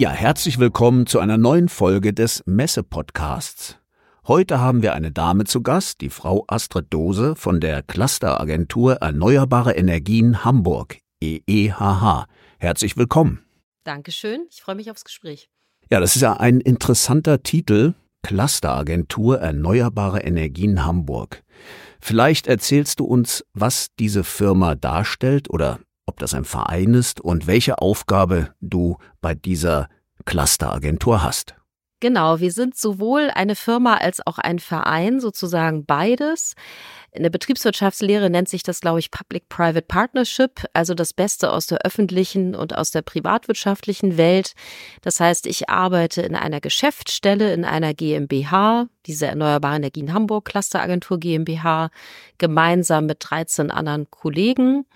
Ja, herzlich willkommen zu einer neuen Folge des Messe-Podcasts. Heute haben wir eine Dame zu Gast, die Frau Astrid Dose von der Clusteragentur Erneuerbare Energien Hamburg, EEHH. Herzlich willkommen. Dankeschön, ich freue mich aufs Gespräch. Ja, das ist ja ein interessanter Titel, Clusteragentur Erneuerbare Energien Hamburg. Vielleicht erzählst du uns, was diese Firma darstellt oder ob das ein Verein ist und welche Aufgabe du bei dieser Clusteragentur hast. Genau, wir sind sowohl eine Firma als auch ein Verein, sozusagen beides. In der Betriebswirtschaftslehre nennt sich das, glaube ich, Public-Private Partnership, also das Beste aus der öffentlichen und aus der privatwirtschaftlichen Welt. Das heißt, ich arbeite in einer Geschäftsstelle, in einer GmbH, diese Erneuerbare Energien Hamburg Clusteragentur GmbH, gemeinsam mit 13 anderen Kollegen.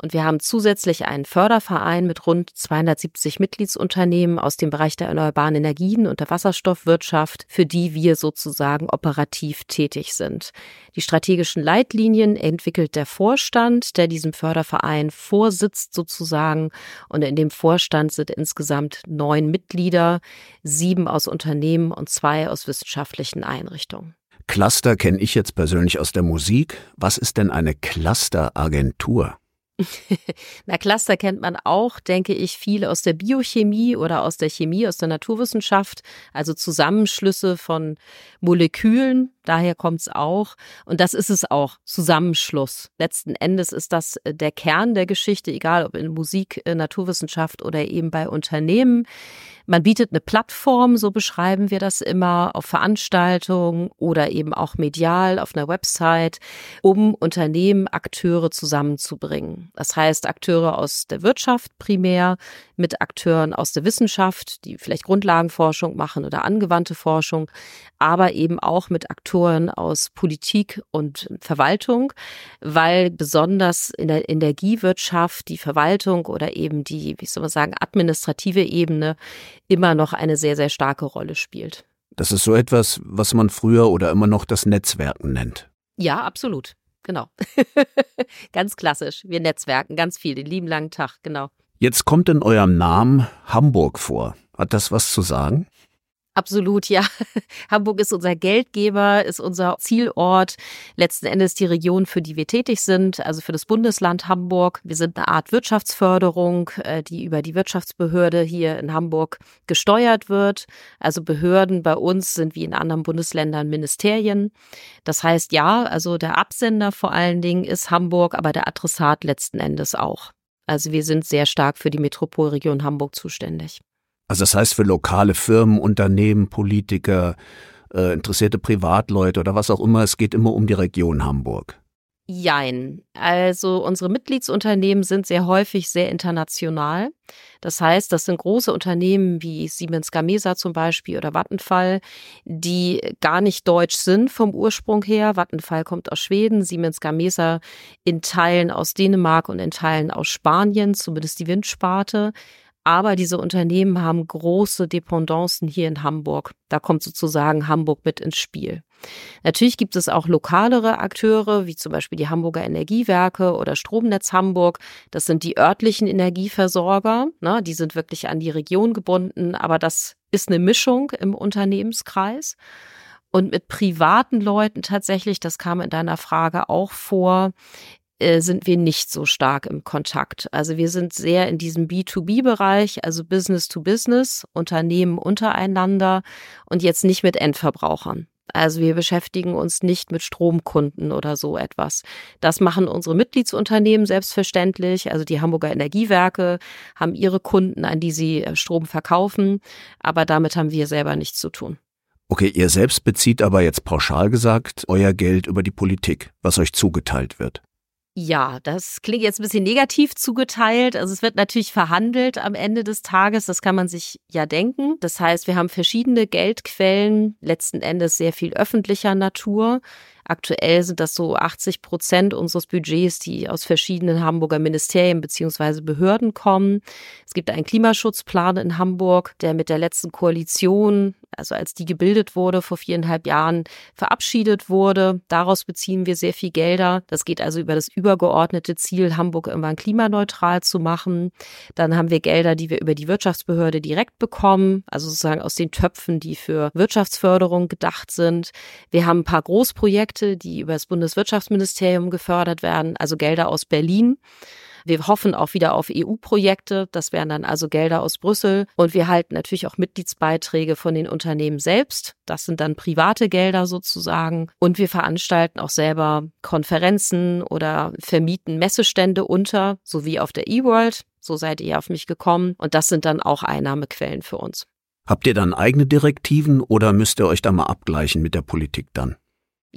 Und wir haben zusätzlich einen Förderverein mit rund 270 Mitgliedsunternehmen aus dem Bereich der erneuerbaren Energien und der Wasserstoffwirtschaft, für die wir sozusagen operativ tätig sind. Die strategischen Leitlinien entwickelt der Vorstand, der diesem Förderverein vorsitzt sozusagen. Und in dem Vorstand sind insgesamt neun Mitglieder, sieben aus Unternehmen und zwei aus wissenschaftlichen Einrichtungen. Cluster kenne ich jetzt persönlich aus der Musik. Was ist denn eine Clusteragentur? Na, Cluster kennt man auch, denke ich, viel aus der Biochemie oder aus der Chemie, aus der Naturwissenschaft, also Zusammenschlüsse von Molekülen, daher kommt es auch. Und das ist es auch, Zusammenschluss. Letzten Endes ist das äh, der Kern der Geschichte, egal ob in Musik, äh, Naturwissenschaft oder eben bei Unternehmen. Man bietet eine Plattform, so beschreiben wir das immer, auf Veranstaltungen oder eben auch medial auf einer Website, um Unternehmen, Akteure zusammenzubringen. Das heißt, Akteure aus der Wirtschaft primär mit Akteuren aus der Wissenschaft, die vielleicht Grundlagenforschung machen oder angewandte Forschung, aber eben auch mit Aktoren aus Politik und Verwaltung, weil besonders in der Energiewirtschaft die Verwaltung oder eben die, wie soll man sagen, administrative Ebene immer noch eine sehr, sehr starke Rolle spielt. Das ist so etwas, was man früher oder immer noch das Netzwerken nennt. Ja, absolut. Genau. ganz klassisch. Wir netzwerken ganz viel, den lieben langen Tag, genau. Jetzt kommt in eurem Namen Hamburg vor. Hat das was zu sagen? Absolut, ja. Hamburg ist unser Geldgeber, ist unser Zielort, letzten Endes die Region, für die wir tätig sind, also für das Bundesland Hamburg. Wir sind eine Art Wirtschaftsförderung, äh, die über die Wirtschaftsbehörde hier in Hamburg gesteuert wird. Also Behörden bei uns sind wie in anderen Bundesländern Ministerien. Das heißt, ja, also der Absender vor allen Dingen ist Hamburg, aber der Adressat letzten Endes auch. Also wir sind sehr stark für die Metropolregion Hamburg zuständig. Also das heißt für lokale Firmen, Unternehmen, Politiker, äh, interessierte Privatleute oder was auch immer, es geht immer um die Region Hamburg. Jein. Also unsere Mitgliedsunternehmen sind sehr häufig sehr international. Das heißt, das sind große Unternehmen wie Siemens Gamesa zum Beispiel oder Vattenfall, die gar nicht deutsch sind vom Ursprung her. Vattenfall kommt aus Schweden, Siemens Gamesa in Teilen aus Dänemark und in Teilen aus Spanien, zumindest die Windsparte. Aber diese Unternehmen haben große Dependancen hier in Hamburg. Da kommt sozusagen Hamburg mit ins Spiel. Natürlich gibt es auch lokalere Akteure, wie zum Beispiel die Hamburger Energiewerke oder Stromnetz Hamburg. Das sind die örtlichen Energieversorger. Ne? Die sind wirklich an die Region gebunden, aber das ist eine Mischung im Unternehmenskreis. Und mit privaten Leuten tatsächlich, das kam in deiner Frage auch vor, äh, sind wir nicht so stark im Kontakt. Also wir sind sehr in diesem B2B-Bereich, also Business to Business, Unternehmen untereinander und jetzt nicht mit Endverbrauchern. Also wir beschäftigen uns nicht mit Stromkunden oder so etwas. Das machen unsere Mitgliedsunternehmen selbstverständlich. Also die Hamburger Energiewerke haben ihre Kunden, an die sie äh, Strom verkaufen. Aber damit haben wir selber nichts zu tun. Okay, ihr selbst bezieht aber jetzt pauschal gesagt euer Geld über die Politik, was euch zugeteilt wird. Ja, das klingt jetzt ein bisschen negativ zugeteilt. Also es wird natürlich verhandelt am Ende des Tages. Das kann man sich ja denken. Das heißt, wir haben verschiedene Geldquellen, letzten Endes sehr viel öffentlicher Natur. Aktuell sind das so 80 Prozent unseres Budgets, die aus verschiedenen Hamburger Ministerien beziehungsweise Behörden kommen. Es gibt einen Klimaschutzplan in Hamburg, der mit der letzten Koalition, also als die gebildet wurde vor viereinhalb Jahren, verabschiedet wurde. Daraus beziehen wir sehr viel Gelder. Das geht also über das übergeordnete Ziel, Hamburg irgendwann klimaneutral zu machen. Dann haben wir Gelder, die wir über die Wirtschaftsbehörde direkt bekommen, also sozusagen aus den Töpfen, die für Wirtschaftsförderung gedacht sind. Wir haben ein paar Großprojekte, Projekte, die über das Bundeswirtschaftsministerium gefördert werden, also Gelder aus Berlin. Wir hoffen auch wieder auf EU-Projekte. Das wären dann also Gelder aus Brüssel. Und wir halten natürlich auch Mitgliedsbeiträge von den Unternehmen selbst. Das sind dann private Gelder sozusagen. Und wir veranstalten auch selber Konferenzen oder vermieten Messestände unter, sowie auf der eWorld. So seid ihr auf mich gekommen. Und das sind dann auch Einnahmequellen für uns. Habt ihr dann eigene Direktiven oder müsst ihr euch da mal abgleichen mit der Politik dann?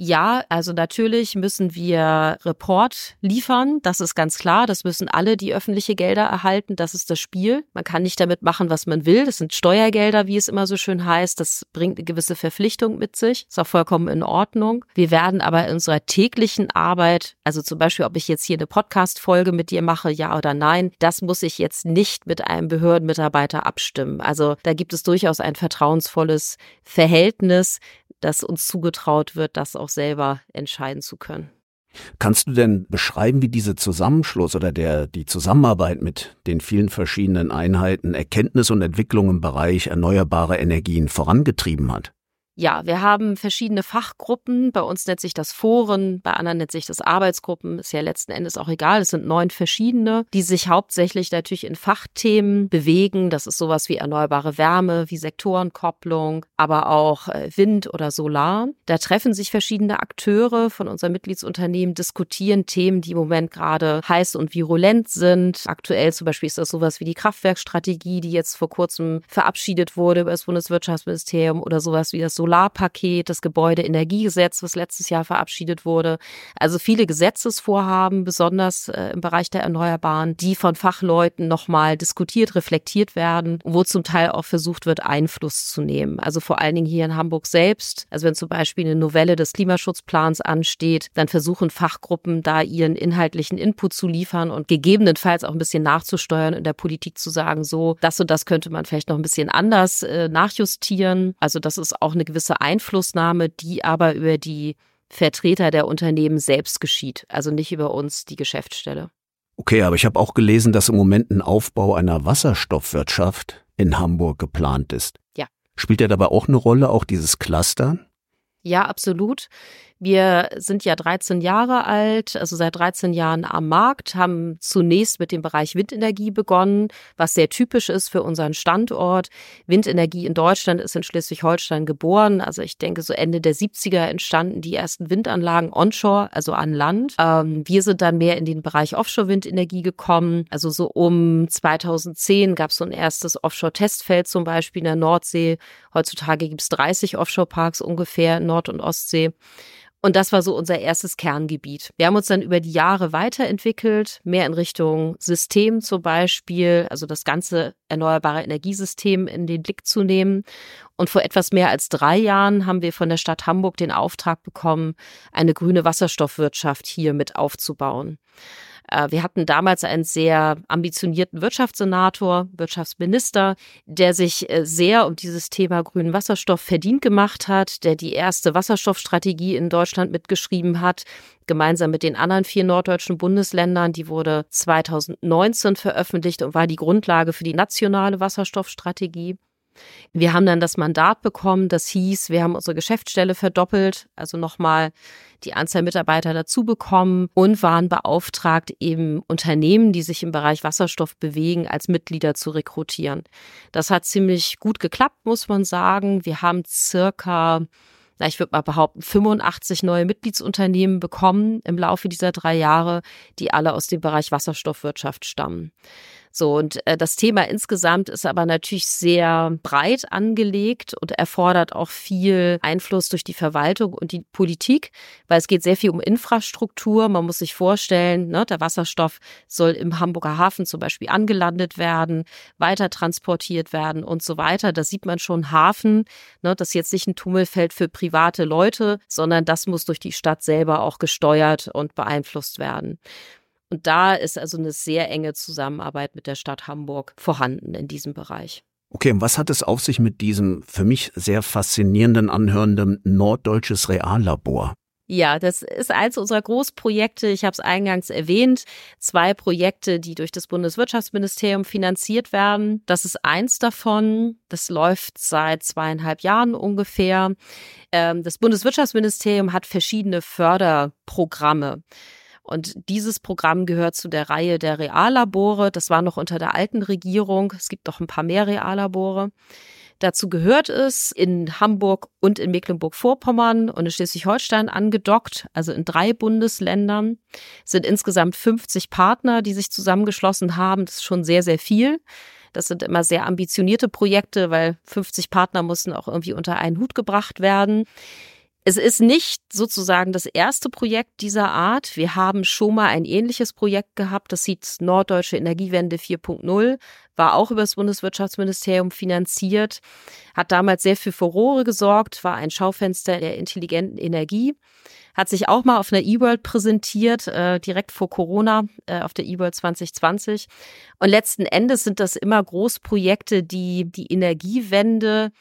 Ja, also natürlich müssen wir Report liefern. Das ist ganz klar. Das müssen alle, die öffentliche Gelder erhalten. Das ist das Spiel. Man kann nicht damit machen, was man will. Das sind Steuergelder, wie es immer so schön heißt. Das bringt eine gewisse Verpflichtung mit sich. Ist auch vollkommen in Ordnung. Wir werden aber in unserer täglichen Arbeit, also zum Beispiel, ob ich jetzt hier eine Podcast-Folge mit dir mache, ja oder nein, das muss ich jetzt nicht mit einem Behördenmitarbeiter abstimmen. Also da gibt es durchaus ein vertrauensvolles Verhältnis dass uns zugetraut wird, das auch selber entscheiden zu können. Kannst du denn beschreiben, wie dieser Zusammenschluss oder der, die Zusammenarbeit mit den vielen verschiedenen Einheiten Erkenntnis und Entwicklung im Bereich erneuerbare Energien vorangetrieben hat? Ja, wir haben verschiedene Fachgruppen. Bei uns nennt sich das Foren, bei anderen nennt sich das Arbeitsgruppen. Ist ja letzten Endes auch egal. Es sind neun verschiedene, die sich hauptsächlich natürlich in Fachthemen bewegen. Das ist sowas wie erneuerbare Wärme, wie Sektorenkopplung, aber auch äh, Wind oder Solar. Da treffen sich verschiedene Akteure von unseren Mitgliedsunternehmen, diskutieren Themen, die im Moment gerade heiß und virulent sind. Aktuell zum Beispiel ist das sowas wie die Kraftwerkstrategie, die jetzt vor kurzem verabschiedet wurde über das Bundeswirtschaftsministerium oder sowas wie das Solarpaket, das Gebäudeenergiegesetz, was letztes Jahr verabschiedet wurde. Also viele Gesetzesvorhaben, besonders äh, im Bereich der Erneuerbaren, die von Fachleuten nochmal diskutiert, reflektiert werden, wo zum Teil auch versucht wird, Einfluss zu nehmen. Also vor allen Dingen hier in Hamburg selbst. Also wenn zum Beispiel eine Novelle des Klimaschutzplans ansteht, dann versuchen Fachgruppen da ihren inhaltlichen Input zu liefern und gegebenenfalls auch ein bisschen nachzusteuern in der Politik zu sagen, so, das und das könnte man vielleicht noch ein bisschen anders äh, nachjustieren. Also das ist auch eine gewisse Einflussnahme, die aber über die Vertreter der Unternehmen selbst geschieht, also nicht über uns, die Geschäftsstelle. Okay, aber ich habe auch gelesen, dass im Moment ein Aufbau einer Wasserstoffwirtschaft in Hamburg geplant ist. Ja. Spielt ja dabei auch eine Rolle, auch dieses Cluster? Ja, absolut. Wir sind ja 13 Jahre alt, also seit 13 Jahren am Markt, haben zunächst mit dem Bereich Windenergie begonnen, was sehr typisch ist für unseren Standort. Windenergie in Deutschland ist in Schleswig-Holstein geboren. Also ich denke, so Ende der 70er entstanden die ersten Windanlagen onshore, also an Land. Ähm, wir sind dann mehr in den Bereich Offshore-Windenergie gekommen. Also so um 2010 gab es so ein erstes Offshore-Testfeld zum Beispiel in der Nordsee. Heutzutage gibt es 30 Offshore-Parks ungefähr in Nord- und Ostsee. Und das war so unser erstes Kerngebiet. Wir haben uns dann über die Jahre weiterentwickelt, mehr in Richtung System zum Beispiel, also das ganze erneuerbare Energiesystem in den Blick zu nehmen. Und vor etwas mehr als drei Jahren haben wir von der Stadt Hamburg den Auftrag bekommen, eine grüne Wasserstoffwirtschaft hier mit aufzubauen. Äh, wir hatten damals einen sehr ambitionierten Wirtschaftssenator, Wirtschaftsminister, der sich äh, sehr um dieses Thema grünen Wasserstoff verdient gemacht hat, der die erste Wasserstoffstrategie in Deutschland mitgeschrieben hat, gemeinsam mit den anderen vier norddeutschen Bundesländern. Die wurde 2019 veröffentlicht und war die Grundlage für die nationale Wasserstoffstrategie. Wir haben dann das Mandat bekommen, das hieß, wir haben unsere Geschäftsstelle verdoppelt, also nochmal die Anzahl Mitarbeiter dazu bekommen und waren beauftragt, eben Unternehmen, die sich im Bereich Wasserstoff bewegen, als Mitglieder zu rekrutieren. Das hat ziemlich gut geklappt, muss man sagen. Wir haben circa na, ich würde mal behaupten, 85 neue Mitgliedsunternehmen bekommen im Laufe dieser drei Jahre, die alle aus dem Bereich Wasserstoffwirtschaft stammen. So, und äh, das Thema insgesamt ist aber natürlich sehr breit angelegt und erfordert auch viel Einfluss durch die Verwaltung und die Politik, weil es geht sehr viel um Infrastruktur. Man muss sich vorstellen, ne, der Wasserstoff soll im Hamburger Hafen zum Beispiel angelandet werden, weiter transportiert werden und so weiter. Da sieht man schon Hafen, ne, das ist jetzt nicht ein Tummelfeld für private Leute, sondern das muss durch die Stadt selber auch gesteuert und beeinflusst werden. Und da ist also eine sehr enge Zusammenarbeit mit der Stadt Hamburg vorhanden in diesem Bereich. Okay, und was hat es auf sich mit diesem für mich sehr faszinierenden anhörenden Norddeutsches Reallabor? Ja, das ist eins unserer Großprojekte. Ich habe es eingangs erwähnt. Zwei Projekte, die durch das Bundeswirtschaftsministerium finanziert werden. Das ist eins davon. Das läuft seit zweieinhalb Jahren ungefähr. Ähm, das Bundeswirtschaftsministerium hat verschiedene Förderprogramme. Und dieses Programm gehört zu der Reihe der Reallabore. Das war noch unter der alten Regierung. Es gibt doch ein paar mehr Reallabore. Dazu gehört es in Hamburg und in Mecklenburg-Vorpommern und in Schleswig-Holstein angedockt, also in drei Bundesländern. Es sind insgesamt 50 Partner, die sich zusammengeschlossen haben. Das ist schon sehr, sehr viel. Das sind immer sehr ambitionierte Projekte, weil 50 Partner mussten auch irgendwie unter einen Hut gebracht werden. Es ist nicht sozusagen das erste Projekt dieser Art. Wir haben schon mal ein ähnliches Projekt gehabt. Das hieß Norddeutsche Energiewende 4.0, war auch über das Bundeswirtschaftsministerium finanziert, hat damals sehr für Furore gesorgt, war ein Schaufenster der intelligenten Energie, hat sich auch mal auf einer E-World präsentiert, äh, direkt vor Corona, äh, auf der E-World 2020. Und letzten Endes sind das immer Großprojekte, die die Energiewende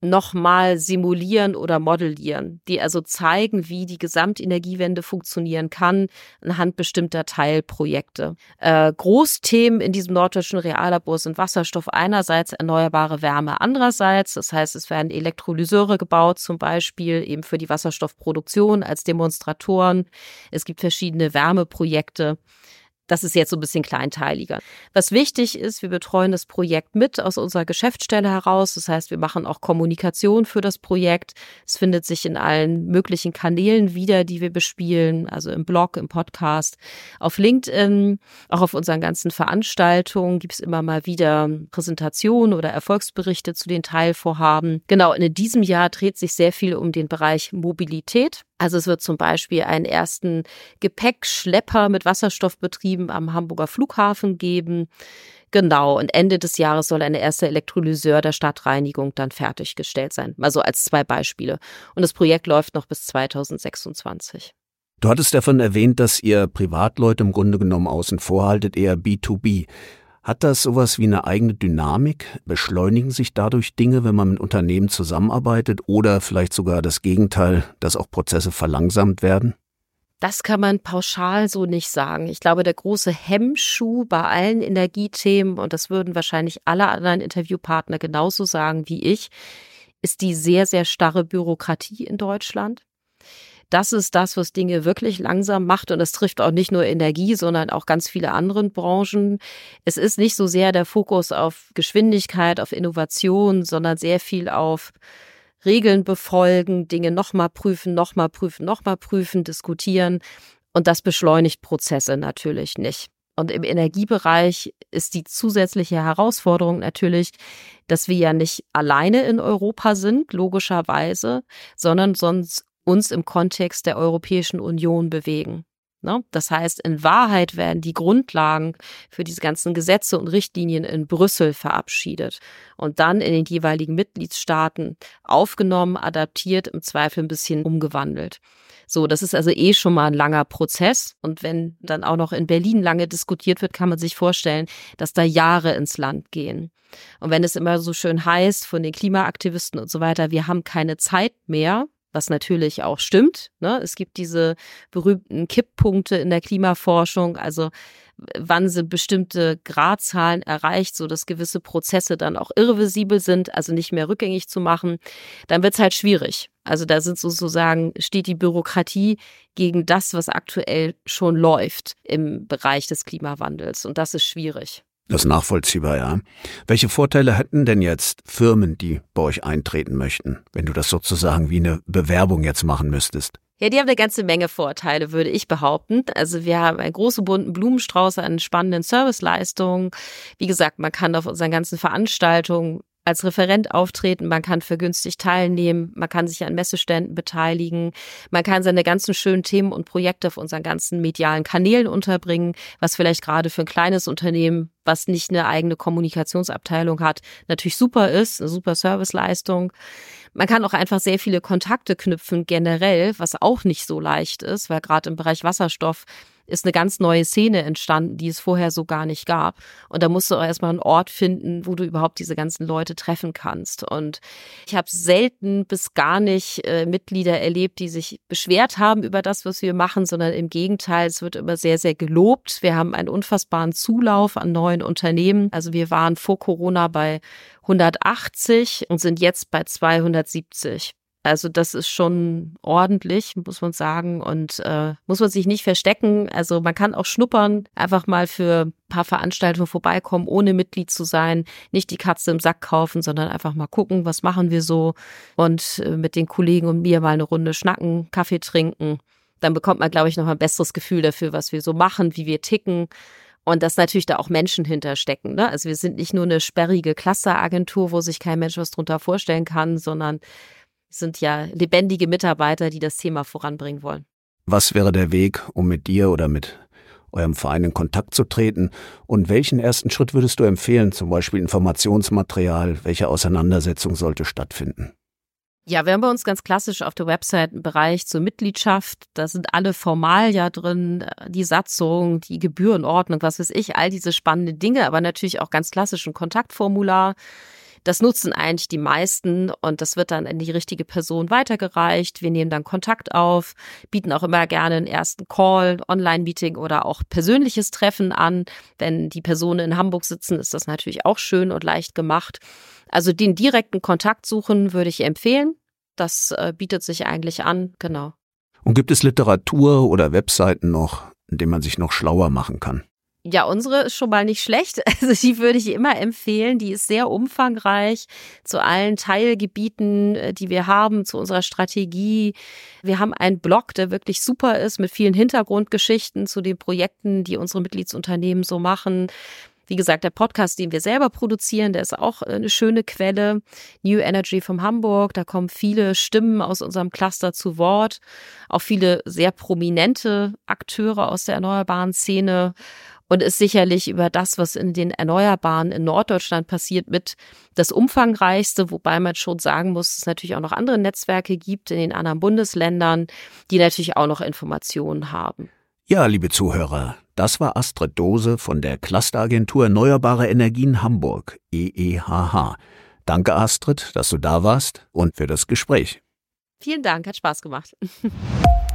nochmal simulieren oder modellieren, die also zeigen, wie die Gesamtenergiewende funktionieren kann anhand bestimmter Teilprojekte. Äh, Großthemen in diesem norddeutschen Reallabor sind Wasserstoff einerseits, erneuerbare Wärme andererseits. Das heißt, es werden Elektrolyseure gebaut, zum Beispiel eben für die Wasserstoffproduktion als Demonstratoren. Es gibt verschiedene Wärmeprojekte. Das ist jetzt so ein bisschen kleinteiliger. Was wichtig ist, wir betreuen das Projekt mit aus unserer Geschäftsstelle heraus. Das heißt, wir machen auch Kommunikation für das Projekt. Es findet sich in allen möglichen Kanälen wieder, die wir bespielen, also im Blog, im Podcast, auf LinkedIn, auch auf unseren ganzen Veranstaltungen gibt es immer mal wieder Präsentationen oder Erfolgsberichte zu den Teilvorhaben. Genau, in diesem Jahr dreht sich sehr viel um den Bereich Mobilität. Also es wird zum Beispiel einen ersten Gepäckschlepper mit Wasserstoffbetrieben am Hamburger Flughafen geben. Genau, und Ende des Jahres soll eine erste Elektrolyseur der Stadtreinigung dann fertiggestellt sein. Also als zwei Beispiele. Und das Projekt läuft noch bis 2026. Du hattest davon erwähnt, dass ihr Privatleute im Grunde genommen außen vorhaltet, eher B2B. Hat das sowas wie eine eigene Dynamik? Beschleunigen sich dadurch Dinge, wenn man mit Unternehmen zusammenarbeitet oder vielleicht sogar das Gegenteil, dass auch Prozesse verlangsamt werden? Das kann man pauschal so nicht sagen. Ich glaube, der große Hemmschuh bei allen Energiethemen, und das würden wahrscheinlich alle anderen Interviewpartner genauso sagen wie ich, ist die sehr, sehr starre Bürokratie in Deutschland. Das ist das, was Dinge wirklich langsam macht. Und es trifft auch nicht nur Energie, sondern auch ganz viele andere Branchen. Es ist nicht so sehr der Fokus auf Geschwindigkeit, auf Innovation, sondern sehr viel auf Regeln befolgen, Dinge nochmal prüfen, nochmal prüfen, nochmal prüfen, diskutieren. Und das beschleunigt Prozesse natürlich nicht. Und im Energiebereich ist die zusätzliche Herausforderung natürlich, dass wir ja nicht alleine in Europa sind, logischerweise, sondern sonst uns im Kontext der Europäischen Union bewegen. Ne? Das heißt, in Wahrheit werden die Grundlagen für diese ganzen Gesetze und Richtlinien in Brüssel verabschiedet und dann in den jeweiligen Mitgliedstaaten aufgenommen, adaptiert, im Zweifel ein bisschen umgewandelt. So, das ist also eh schon mal ein langer Prozess. Und wenn dann auch noch in Berlin lange diskutiert wird, kann man sich vorstellen, dass da Jahre ins Land gehen. Und wenn es immer so schön heißt von den Klimaaktivisten und so weiter, wir haben keine Zeit mehr, was natürlich auch stimmt. Ne? Es gibt diese berühmten Kipppunkte in der Klimaforschung, also wann sind bestimmte Gradzahlen erreicht, so dass gewisse Prozesse dann auch irreversibel sind, also nicht mehr rückgängig zu machen, dann wird es halt schwierig. Also da sind sozusagen, steht die Bürokratie gegen das, was aktuell schon läuft im Bereich des Klimawandels. Und das ist schwierig. Das ist nachvollziehbar, ja. Welche Vorteile hätten denn jetzt Firmen, die bei euch eintreten möchten, wenn du das sozusagen wie eine Bewerbung jetzt machen müsstest? Ja, die haben eine ganze Menge Vorteile, würde ich behaupten. Also wir haben einen großen bunten Blumenstrauß an spannenden Serviceleistungen. Wie gesagt, man kann auf unseren ganzen Veranstaltungen als Referent auftreten, man kann vergünstigt teilnehmen, man kann sich an Messeständen beteiligen, man kann seine ganzen schönen Themen und Projekte auf unseren ganzen medialen Kanälen unterbringen, was vielleicht gerade für ein kleines Unternehmen, was nicht eine eigene Kommunikationsabteilung hat, natürlich super ist, eine super Serviceleistung. Man kann auch einfach sehr viele Kontakte knüpfen generell, was auch nicht so leicht ist, weil gerade im Bereich Wasserstoff ist eine ganz neue Szene entstanden, die es vorher so gar nicht gab. Und da musst du auch erstmal einen Ort finden, wo du überhaupt diese ganzen Leute treffen kannst. Und ich habe selten bis gar nicht äh, Mitglieder erlebt, die sich beschwert haben über das, was wir machen, sondern im Gegenteil, es wird immer sehr, sehr gelobt. Wir haben einen unfassbaren Zulauf an neuen Unternehmen. Also wir waren vor Corona bei 180 und sind jetzt bei 270. Also das ist schon ordentlich, muss man sagen. Und äh, muss man sich nicht verstecken. Also man kann auch schnuppern, einfach mal für ein paar Veranstaltungen vorbeikommen, ohne Mitglied zu sein. Nicht die Katze im Sack kaufen, sondern einfach mal gucken, was machen wir so. Und äh, mit den Kollegen und mir mal eine Runde schnacken, Kaffee trinken. Dann bekommt man, glaube ich, noch ein besseres Gefühl dafür, was wir so machen, wie wir ticken. Und dass natürlich da auch Menschen hinterstecken. Ne? Also wir sind nicht nur eine sperrige Clusteragentur, wo sich kein Mensch was drunter vorstellen kann, sondern sind ja lebendige Mitarbeiter, die das Thema voranbringen wollen. Was wäre der Weg, um mit dir oder mit eurem Verein in Kontakt zu treten? Und welchen ersten Schritt würdest du empfehlen, zum Beispiel Informationsmaterial? Welche Auseinandersetzung sollte stattfinden? Ja, wir haben bei uns ganz klassisch auf der Website einen Bereich zur Mitgliedschaft. Da sind alle Formalia drin, die Satzung, die Gebührenordnung, was weiß ich, all diese spannenden Dinge, aber natürlich auch ganz klassisch ein Kontaktformular. Das nutzen eigentlich die meisten und das wird dann an die richtige Person weitergereicht. Wir nehmen dann Kontakt auf, bieten auch immer gerne einen ersten Call, Online-Meeting oder auch persönliches Treffen an. Wenn die Personen in Hamburg sitzen, ist das natürlich auch schön und leicht gemacht. Also den direkten Kontakt suchen würde ich empfehlen. Das äh, bietet sich eigentlich an, genau. Und gibt es Literatur oder Webseiten noch, in denen man sich noch schlauer machen kann? Ja, unsere ist schon mal nicht schlecht. Also die würde ich immer empfehlen. Die ist sehr umfangreich zu allen Teilgebieten, äh, die wir haben, zu unserer Strategie. Wir haben einen Blog, der wirklich super ist mit vielen Hintergrundgeschichten zu den Projekten, die unsere Mitgliedsunternehmen so machen. Wie gesagt, der Podcast, den wir selber produzieren, der ist auch eine schöne Quelle. New Energy vom Hamburg, da kommen viele Stimmen aus unserem Cluster zu Wort, auch viele sehr prominente Akteure aus der erneuerbaren Szene und ist sicherlich über das, was in den Erneuerbaren in Norddeutschland passiert, mit das umfangreichste, wobei man schon sagen muss, dass es natürlich auch noch andere Netzwerke gibt in den anderen Bundesländern, die natürlich auch noch Informationen haben. Ja, liebe Zuhörer, das war Astrid Dose von der Clusteragentur Erneuerbare Energien Hamburg, EEHH. Danke, Astrid, dass du da warst und für das Gespräch. Vielen Dank, hat Spaß gemacht.